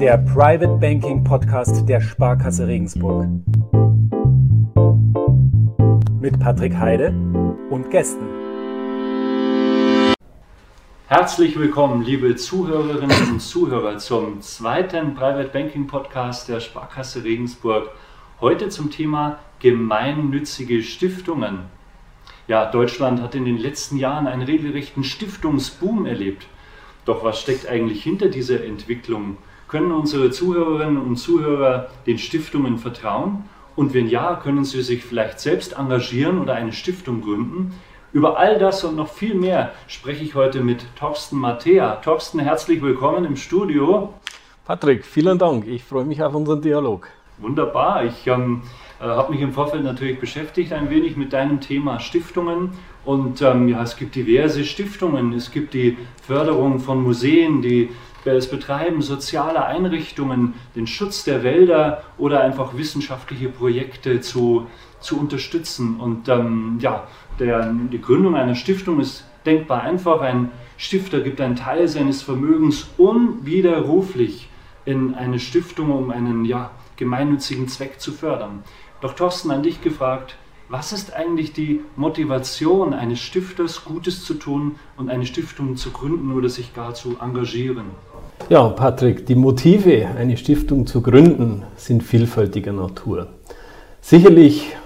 der Private Banking Podcast der Sparkasse Regensburg. Mit Patrick Heide und Gästen. Herzlich willkommen, liebe Zuhörerinnen und Zuhörer, zum zweiten Private Banking Podcast der Sparkasse Regensburg. Heute zum Thema gemeinnützige Stiftungen. Ja, Deutschland hat in den letzten Jahren einen regelrechten Stiftungsboom erlebt. Doch was steckt eigentlich hinter dieser Entwicklung? Können unsere Zuhörerinnen und Zuhörer den Stiftungen vertrauen? Und wenn ja, können sie sich vielleicht selbst engagieren oder eine Stiftung gründen? Über all das und noch viel mehr spreche ich heute mit Torsten Mattea. Torsten, herzlich willkommen im Studio. Patrick, vielen Dank. Ich freue mich auf unseren Dialog. Wunderbar. Ich ähm, äh, habe mich im Vorfeld natürlich beschäftigt ein wenig mit deinem Thema Stiftungen. Und ähm, ja, es gibt diverse Stiftungen. Es gibt die Förderung von Museen, die das Betreiben sozialer Einrichtungen, den Schutz der Wälder oder einfach wissenschaftliche Projekte zu, zu unterstützen. Und ähm, ja, der, die Gründung einer Stiftung ist denkbar einfach. Ein Stifter gibt einen Teil seines Vermögens unwiderruflich in eine Stiftung, um einen ja, gemeinnützigen Zweck zu fördern. Doch Thorsten, an dich gefragt, was ist eigentlich die Motivation eines Stifters, Gutes zu tun und eine Stiftung zu gründen oder sich gar zu engagieren? Ja, Patrick, die Motive, eine Stiftung zu gründen, sind vielfältiger Natur. Sicherlich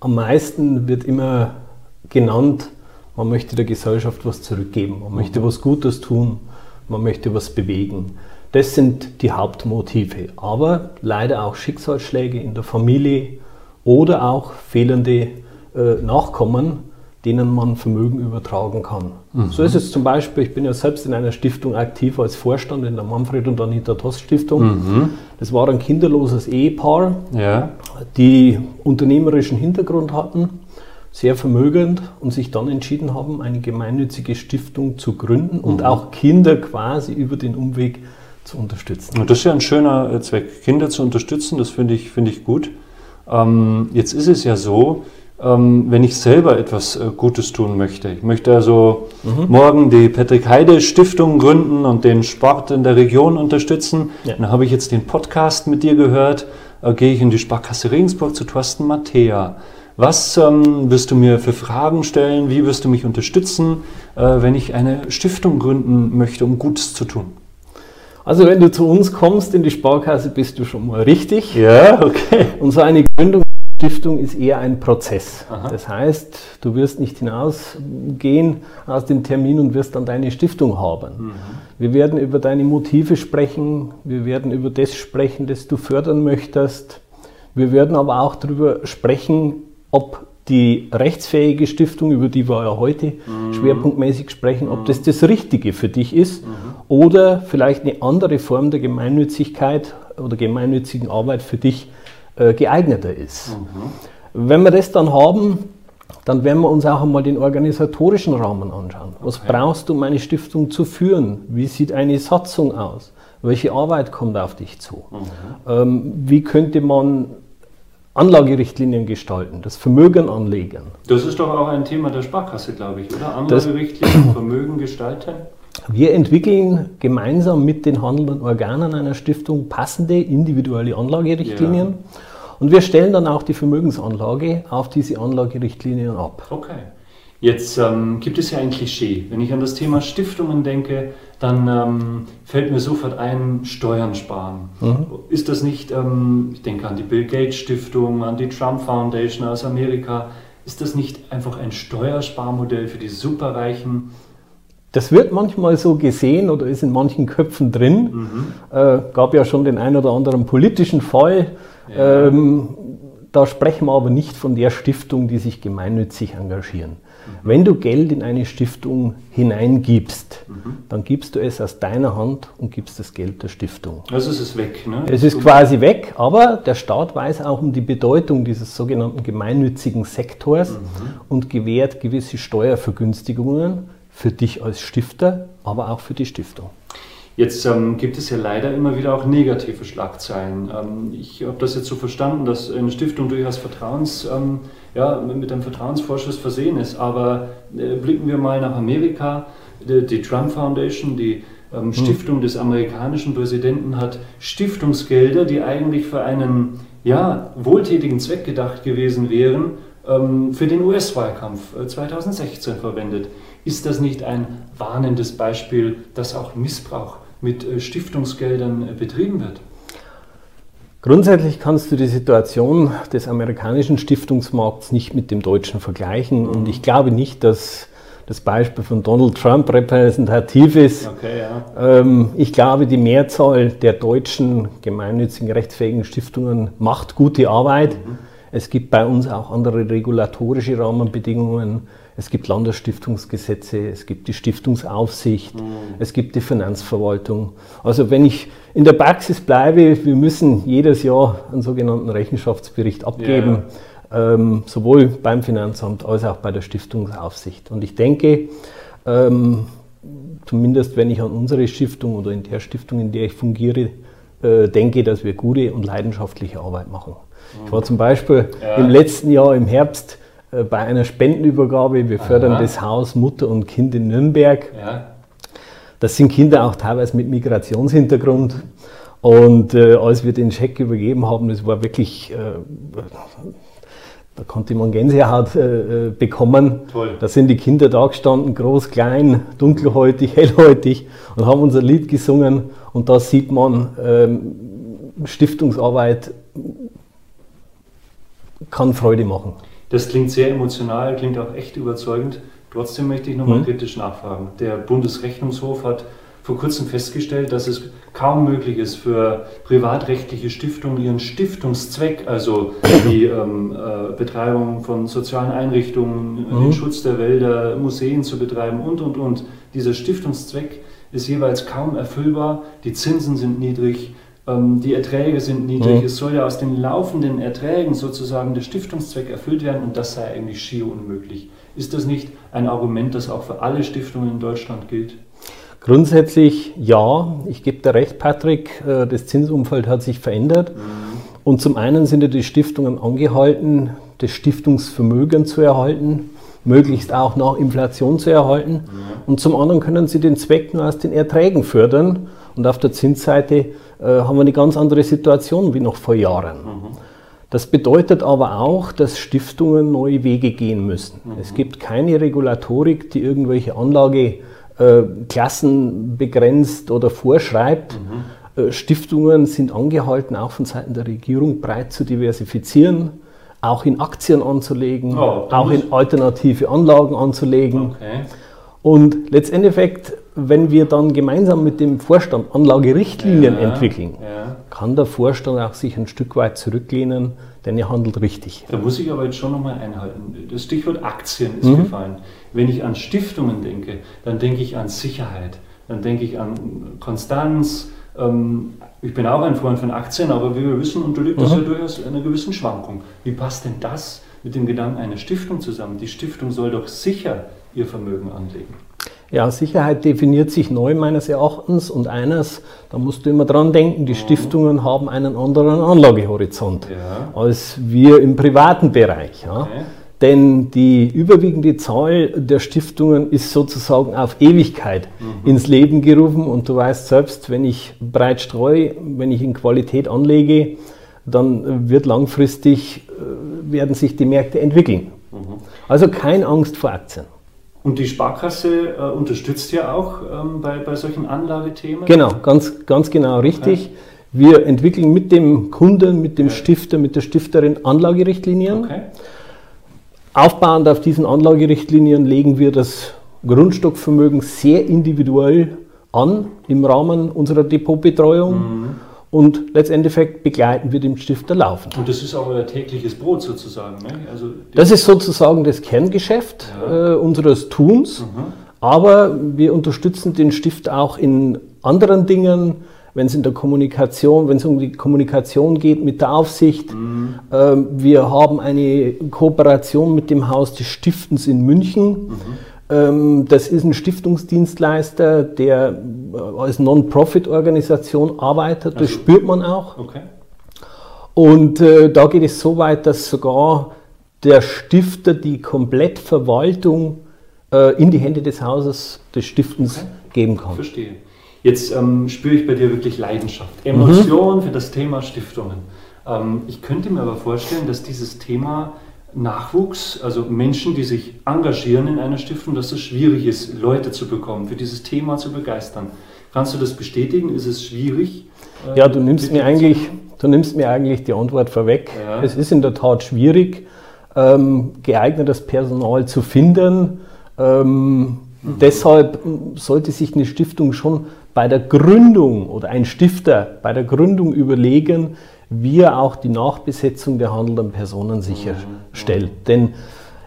am meisten wird immer genannt, man möchte der Gesellschaft was zurückgeben, man möchte was Gutes tun, man möchte was bewegen. Das sind die Hauptmotive. Aber leider auch Schicksalsschläge in der Familie oder auch fehlende äh, Nachkommen, denen man Vermögen übertragen kann. Mhm. So ist es zum Beispiel, ich bin ja selbst in einer Stiftung aktiv als Vorstand in der Manfred und Anita Tost Stiftung. Mhm. Das war ein kinderloses Ehepaar, ja. die unternehmerischen Hintergrund hatten, sehr vermögend und sich dann entschieden haben, eine gemeinnützige Stiftung zu gründen mhm. und auch Kinder quasi über den Umweg zu unterstützen. Und das ist ja ein schöner äh, Zweck, Kinder zu unterstützen, das finde ich, find ich gut. Ähm, jetzt ist es ja so, ähm, wenn ich selber etwas äh, Gutes tun möchte. Ich möchte also mhm. morgen die Patrick Heide Stiftung gründen und den Sport in der Region unterstützen. Ja. Dann habe ich jetzt den Podcast mit dir gehört, äh, gehe ich in die Sparkasse Regensburg zu Thorsten Mattea. Was ähm, wirst du mir für Fragen stellen? Wie wirst du mich unterstützen, äh, wenn ich eine Stiftung gründen möchte, um Gutes zu tun? Also wenn du zu uns kommst in die Sparkasse, bist du schon mal richtig. Ja, okay. Und so eine Gründung Stiftung ist eher ein Prozess. Aha. Das heißt, du wirst nicht hinausgehen aus dem Termin und wirst dann deine Stiftung haben. Mhm. Wir werden über deine Motive sprechen, wir werden über das sprechen, das du fördern möchtest. Wir werden aber auch darüber sprechen, ob die rechtsfähige Stiftung, über die wir ja heute mhm. schwerpunktmäßig sprechen, ob das das Richtige für dich ist mhm. Oder vielleicht eine andere Form der Gemeinnützigkeit oder gemeinnützigen Arbeit für dich äh, geeigneter ist. Mhm. Wenn wir das dann haben, dann werden wir uns auch einmal den organisatorischen Rahmen anschauen. Was okay. brauchst du, um eine Stiftung zu führen? Wie sieht eine Satzung aus? Welche Arbeit kommt auf dich zu? Mhm. Ähm, wie könnte man Anlagerichtlinien gestalten, das Vermögen anlegen. Das ist doch auch ein Thema der Sparkasse, glaube ich, oder? Anlagerichtlinien, Vermögen gestalten. Wir entwickeln gemeinsam mit den handelnden Organen einer Stiftung passende individuelle Anlagerichtlinien. Ja. Und wir stellen dann auch die Vermögensanlage auf diese Anlagerichtlinien ab. Okay. Jetzt ähm, gibt es ja ein Klischee. Wenn ich an das Thema Stiftungen denke, dann ähm, fällt mir sofort ein, Steuern sparen. Mhm. Ist das nicht, ähm, ich denke an die Bill Gates Stiftung, an die Trump Foundation aus Amerika, ist das nicht einfach ein Steuersparmodell für die Superreichen? Das wird manchmal so gesehen oder ist in manchen Köpfen drin. Mhm. Äh, gab ja schon den ein oder anderen politischen Fall. Ja. Ähm, da sprechen wir aber nicht von der Stiftung, die sich gemeinnützig engagieren. Wenn du Geld in eine Stiftung hineingibst, mhm. dann gibst du es aus deiner Hand und gibst das Geld der Stiftung. Also es ist weg, ne? Es ist quasi weg, aber der Staat weiß auch um die Bedeutung dieses sogenannten gemeinnützigen Sektors mhm. und gewährt gewisse Steuervergünstigungen für dich als Stifter, aber auch für die Stiftung. Jetzt ähm, gibt es ja leider immer wieder auch negative Schlagzeilen. Ähm, ich habe das jetzt so verstanden, dass eine Stiftung durchaus Vertrauens, ähm, ja, mit einem Vertrauensvorschuss versehen ist. Aber äh, blicken wir mal nach Amerika. Die, die Trump Foundation, die ähm, Stiftung des amerikanischen Präsidenten hat Stiftungsgelder, die eigentlich für einen ja, wohltätigen Zweck gedacht gewesen wären, ähm, für den US-Wahlkampf 2016 äh, verwendet. Ist das nicht ein warnendes Beispiel, dass auch Missbrauch mit äh, Stiftungsgeldern äh, betrieben wird? Grundsätzlich kannst du die Situation des amerikanischen Stiftungsmarkts nicht mit dem deutschen vergleichen. Und ich glaube nicht, dass das Beispiel von Donald Trump repräsentativ ist. Okay, ja. ähm, ich glaube, die Mehrzahl der deutschen gemeinnützigen rechtsfähigen Stiftungen macht gute Arbeit. Mhm. Es gibt bei uns auch andere regulatorische Rahmenbedingungen. Es gibt Landesstiftungsgesetze, es gibt die Stiftungsaufsicht, mhm. es gibt die Finanzverwaltung. Also wenn ich in der Praxis bleibe, wir müssen jedes Jahr einen sogenannten Rechenschaftsbericht abgeben, yeah. ähm, sowohl beim Finanzamt als auch bei der Stiftungsaufsicht. Und ich denke, ähm, zumindest wenn ich an unsere Stiftung oder in der Stiftung, in der ich fungiere, äh, denke, dass wir gute und leidenschaftliche Arbeit machen. Ich war zum Beispiel ja. im letzten Jahr im Herbst bei einer Spendenübergabe. Wir fördern Aha. das Haus Mutter und Kind in Nürnberg. Ja. Das sind Kinder auch teilweise mit Migrationshintergrund. Und äh, als wir den Scheck übergeben haben, das war wirklich, äh, da konnte man Gänsehaut äh, äh, bekommen. Toll. Da sind die Kinder da gestanden, groß, klein, dunkelhäutig, hellhäutig und haben unser Lied gesungen. Und da sieht man, ähm, Stiftungsarbeit kann Freude machen. Das klingt sehr emotional, klingt auch echt überzeugend. Trotzdem möchte ich nochmal mhm. kritisch nachfragen. Der Bundesrechnungshof hat vor kurzem festgestellt, dass es kaum möglich ist für privatrechtliche Stiftungen ihren Stiftungszweck, also die ähm, äh, Betreibung von sozialen Einrichtungen, mhm. den Schutz der Wälder, Museen zu betreiben und, und, und. Dieser Stiftungszweck ist jeweils kaum erfüllbar, die Zinsen sind niedrig, die Erträge sind niedrig. Mhm. Es soll ja aus den laufenden Erträgen sozusagen der Stiftungszweck erfüllt werden und das sei eigentlich schier unmöglich. Ist das nicht ein Argument, das auch für alle Stiftungen in Deutschland gilt? Grundsätzlich ja, ich gebe dir recht, Patrick, äh, das Zinsumfeld hat sich verändert. Mhm. Und zum einen sind ja die Stiftungen angehalten, das Stiftungsvermögen zu erhalten, möglichst auch nach Inflation zu erhalten. Mhm. Und zum anderen können sie den Zweck nur aus den Erträgen fördern. Und auf der Zinsseite äh, haben wir eine ganz andere Situation wie noch vor Jahren. Mhm. Das bedeutet aber auch, dass Stiftungen neue Wege gehen müssen. Mhm. Es gibt keine Regulatorik, die irgendwelche Anlageklassen äh, begrenzt oder vorschreibt. Mhm. Äh, Stiftungen sind angehalten, auch von Seiten der Regierung breit zu diversifizieren, auch in Aktien anzulegen, oh, auch in alternative Anlagen anzulegen. Okay. Und letztendlich wenn wir dann gemeinsam mit dem Vorstand Anlagerichtlinien ja, entwickeln, ja. kann der Vorstand auch sich ein Stück weit zurücklehnen, denn er handelt richtig. Da muss ich aber jetzt schon nochmal einhalten. Das Stichwort Aktien ist mhm. gefallen. Wenn ich an Stiftungen denke, dann denke ich an Sicherheit, dann denke ich an Konstanz. Ähm, ich bin auch ein Freund von Aktien, aber wie wir wissen, unterliegt das mhm. ja durchaus einer gewissen Schwankung. Wie passt denn das mit dem Gedanken einer Stiftung zusammen? Die Stiftung soll doch sicher ihr Vermögen anlegen. Ja, Sicherheit definiert sich neu meines Erachtens und eines, da musst du immer dran denken, die mhm. Stiftungen haben einen anderen Anlagehorizont ja. als wir im privaten Bereich. Ja. Okay. Denn die überwiegende Zahl der Stiftungen ist sozusagen auf Ewigkeit mhm. ins Leben gerufen und du weißt selbst, wenn ich breit streue, wenn ich in Qualität anlege, dann wird langfristig, äh, werden sich die Märkte entwickeln. Mhm. Also keine Angst vor Aktien. Und die Sparkasse äh, unterstützt ja auch ähm, bei, bei solchen Anlagethemen? Genau, ganz, ganz genau richtig. Okay. Wir entwickeln mit dem Kunden, mit dem okay. Stifter, mit der Stifterin Anlagerichtlinien. Okay. Aufbauend auf diesen Anlagerichtlinien legen wir das Grundstockvermögen sehr individuell an im Rahmen unserer Depotbetreuung. Mhm. Und letztendlich begleiten wir den Stifter laufen. Und das ist auch euer tägliches Brot sozusagen. Ne? Also das ist sozusagen das Kerngeschäft ja. äh, unseres Tuns. Mhm. Aber wir unterstützen den Stift auch in anderen Dingen, wenn es in der Kommunikation, wenn es um die Kommunikation geht mit der Aufsicht. Mhm. Äh, wir haben eine Kooperation mit dem Haus des Stiftens in München. Mhm ähm, das ist ein Stiftungsdienstleister, der äh, als Non-Profit-Organisation arbeitet. Das also, spürt man auch. Okay. Und äh, da geht es so weit, dass sogar der Stifter die Komplettverwaltung äh, in die Hände des Hauses des Stiftens okay. geben kann. Verstehe. Jetzt ähm, spüre ich bei dir wirklich Leidenschaft, Emotion mhm. für das Thema Stiftungen. Ähm, ich könnte mir aber vorstellen, dass dieses Thema Nachwuchs, also Menschen, die sich engagieren in einer Stiftung, dass es schwierig ist, Leute zu bekommen, für dieses Thema zu begeistern. Kannst du das bestätigen? Ist es schwierig? Äh, ja, du nimmst, mir eigentlich, du nimmst mir eigentlich die Antwort vorweg. Ja. Es ist in der Tat schwierig, ähm, geeignetes Personal zu finden. Ähm, mhm. Deshalb sollte sich eine Stiftung schon bei der Gründung oder ein Stifter bei der Gründung überlegen, wie er auch die Nachbesetzung der handelnden Personen sicherstellt. Mhm. Denn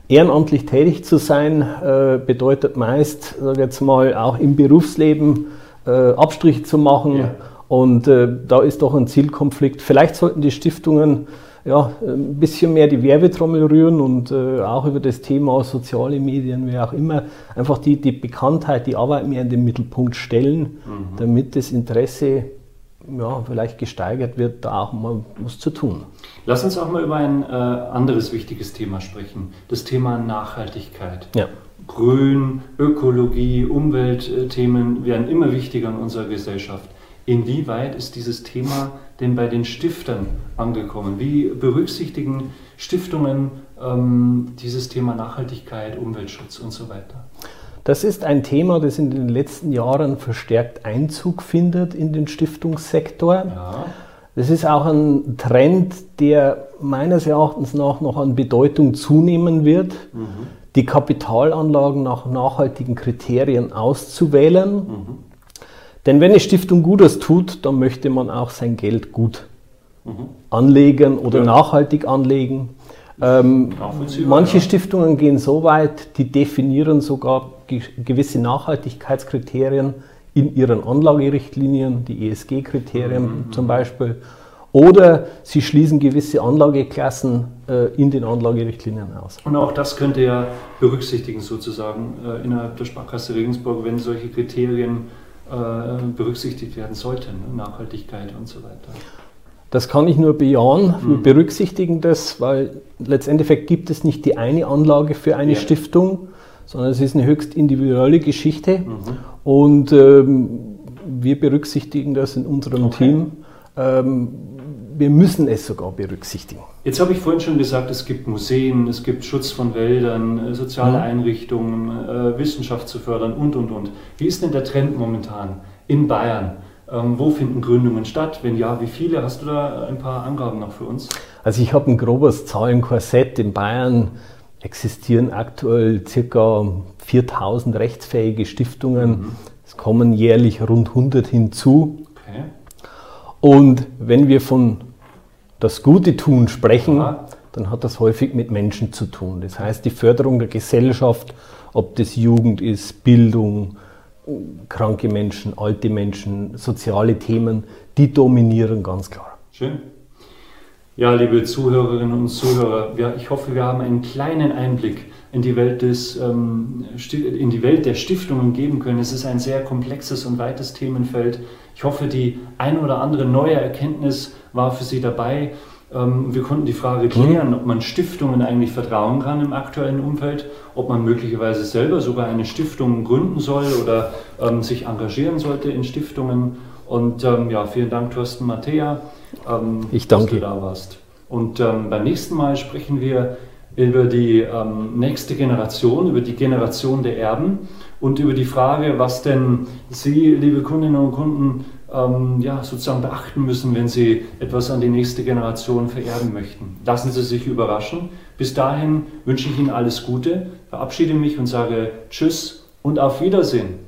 ehrenamtlich tätig zu sein äh, bedeutet meist, sag jetzt mal, auch im Berufsleben äh, Abstriche zu machen. Ja. Und äh, da ist doch ein Zielkonflikt. Vielleicht sollten die Stiftungen ja, ein bisschen mehr die Werbetrommel rühren und äh, auch über das Thema soziale Medien, wie auch immer, einfach die, die Bekanntheit, die Arbeit mehr in den Mittelpunkt stellen, mhm. damit das Interesse ja, vielleicht gesteigert wird, da auch mal was zu tun. Lass uns auch mal über ein äh, anderes wichtiges Thema sprechen, das Thema Nachhaltigkeit. Ja. Grün, Ökologie, Umweltthemen werden immer wichtiger in unserer Gesellschaft. Inwieweit ist dieses Thema denn bei den Stiftern angekommen? Wie berücksichtigen Stiftungen ähm, dieses Thema Nachhaltigkeit, Umweltschutz und so weiter? Das ist ein Thema, das in den letzten Jahren verstärkt Einzug findet in den Stiftungssektor. Ja. Das ist auch ein Trend, der meines Erachtens nach noch an Bedeutung zunehmen wird, mhm. die Kapitalanlagen nach nachhaltigen Kriterien auszuwählen. Mhm. Denn wenn eine Stiftung Gutes tut, dann möchte man auch sein Geld gut mhm. anlegen oder ja. nachhaltig anlegen. Ähm, manche. Stiftungen gehen so weit, die definieren sogar gewisse Nachhaltigkeitskriterien in ihren Anlagerichtlinien, die ESG-Kriterien mhm. zum Beispiel. Oder sie schließen gewisse Anlageklassen äh, in den Anlagerichtlinien aus. Und auch das könnte ja berücksichtigen sozusagen äh, innerhalb der Sparkasse Regensburg, wenn solche Kriterien äh, berücksichtigt werden sollten, Nachhaltigkeit und so weiter. Das kann ich nur bejahen. Wir mhm. berücksichtigen das, weil letztendlich gibt es nicht die eine Anlage für eine ja. Stiftung, sondern es ist eine höchst individuelle Geschichte. Mhm. Und ähm, wir berücksichtigen das in unserem okay. Team. Ähm, wir müssen es sogar berücksichtigen. Jetzt habe ich vorhin schon gesagt, es gibt Museen, es gibt Schutz von Wäldern, äh, soziale mhm. Einrichtungen, äh, Wissenschaft zu fördern und, und, und. Wie ist denn der Trend momentan in Bayern? Ähm, wo finden Gründungen statt? Wenn ja, wie viele? Hast du da ein paar Angaben noch für uns? Also ich habe ein grobes Zahlenkorsett. In Bayern existieren aktuell ca. 4000 rechtsfähige Stiftungen. Mhm. Es kommen jährlich rund 100 hinzu. Okay. Und wenn wir von das Gute tun sprechen, ja. dann hat das häufig mit Menschen zu tun. Das heißt, die Förderung der Gesellschaft, ob das Jugend ist, Bildung, kranke Menschen, alte Menschen, soziale Themen, die dominieren ganz klar. Schön. Ja, liebe Zuhörerinnen und Zuhörer, ich hoffe, wir haben einen kleinen Einblick in die, Welt des, ähm, in die Welt der Stiftungen geben können. Es ist ein sehr komplexes und weites Themenfeld. Ich hoffe, die ein oder andere neue Erkenntnis war für Sie dabei. Ähm, wir konnten die Frage mhm. klären, ob man Stiftungen eigentlich vertrauen kann im aktuellen Umfeld, ob man möglicherweise selber sogar eine Stiftung gründen soll oder ähm, sich engagieren sollte in Stiftungen. Und ähm, ja, vielen Dank, Thorsten Mattea, ähm, ich danke. dass du da warst. Und ähm, beim nächsten Mal sprechen wir über die ähm, nächste Generation, über die Generation der Erben und über die Frage, was denn Sie, liebe Kundinnen und Kunden, ähm, ja, sozusagen beachten müssen, wenn Sie etwas an die nächste Generation vererben möchten. Lassen Sie sich überraschen. Bis dahin wünsche ich Ihnen alles Gute, verabschiede mich und sage Tschüss und auf Wiedersehen.